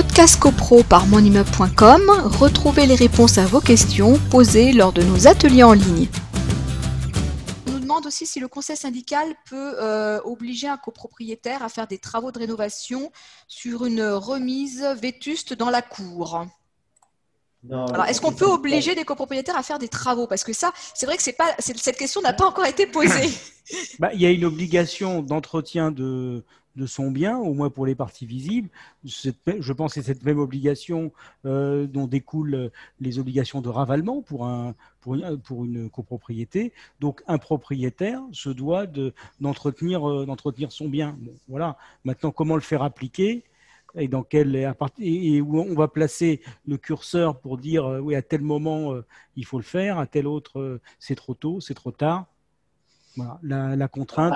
Podcast CoPro par monimmeuble.com, retrouvez les réponses à vos questions posées lors de nos ateliers en ligne. On nous demande aussi si le conseil syndical peut euh, obliger un copropriétaire à faire des travaux de rénovation sur une remise vétuste dans la cour. Alors, est-ce qu'on peut obliger des copropriétaires à faire des travaux? Parce que ça, c'est vrai que c'est pas, cette question n'a pas encore été posée. Bah, il y a une obligation d'entretien de, de son bien, au moins pour les parties visibles. je pense que c'est cette même obligation euh, dont découlent les obligations de ravalement pour, un, pour, une, pour une copropriété. Donc un propriétaire se doit d'entretenir euh, d'entretenir son bien. voilà. Maintenant, comment le faire appliquer et dans quel et où on va placer le curseur pour dire euh, oui à tel moment il faut le faire, à tel autre c'est trop tôt, c'est trop tard. Voilà, la, contrainte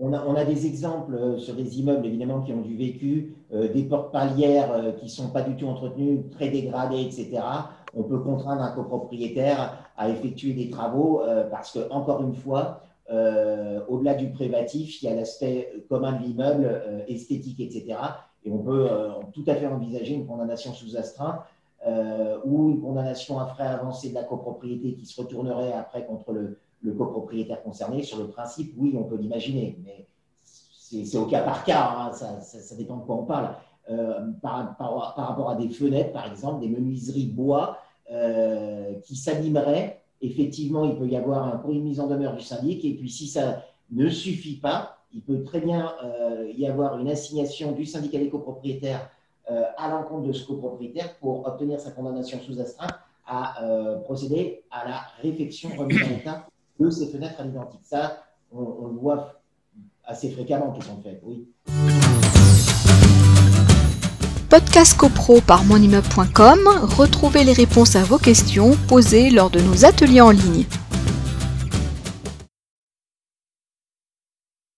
on a, des exemples euh, sur des immeubles, évidemment, qui ont du vécu, euh, des portes palières euh, qui ne sont pas du tout entretenues, très dégradées, etc. On peut contraindre un copropriétaire à effectuer des travaux parce que, encore une fois, au-delà du privatif, il y a l'aspect commun de l'immeuble, esthétique, etc. Et on peut tout à fait envisager une condamnation sous astreinte ou une condamnation à frais avancés de la copropriété qui se retournerait après contre le, le copropriétaire concerné. Sur le principe, oui, on peut l'imaginer, mais c'est au cas par cas, hein, ça, dépend de quoi on parle. Euh, par, rapport à des fenêtres, par exemple, des menuiseries bois euh, qui s'animeraient, effectivement, il peut y avoir une mise en demeure du syndic, et puis si ça ne suffit pas, il peut très bien euh, y avoir une assignation du syndicat des copropriétaires à l'encontre de ce copropriétaire pour obtenir sa condamnation sous astreinte à procéder à la réfection remise en état de ces fenêtres à l'identique. Ça, on, le voit assez fréquemment qui sont faites, oui. Podcast CoPro par monimmeuble.com, retrouvez les réponses à vos questions posées lors de nos ateliers en ligne.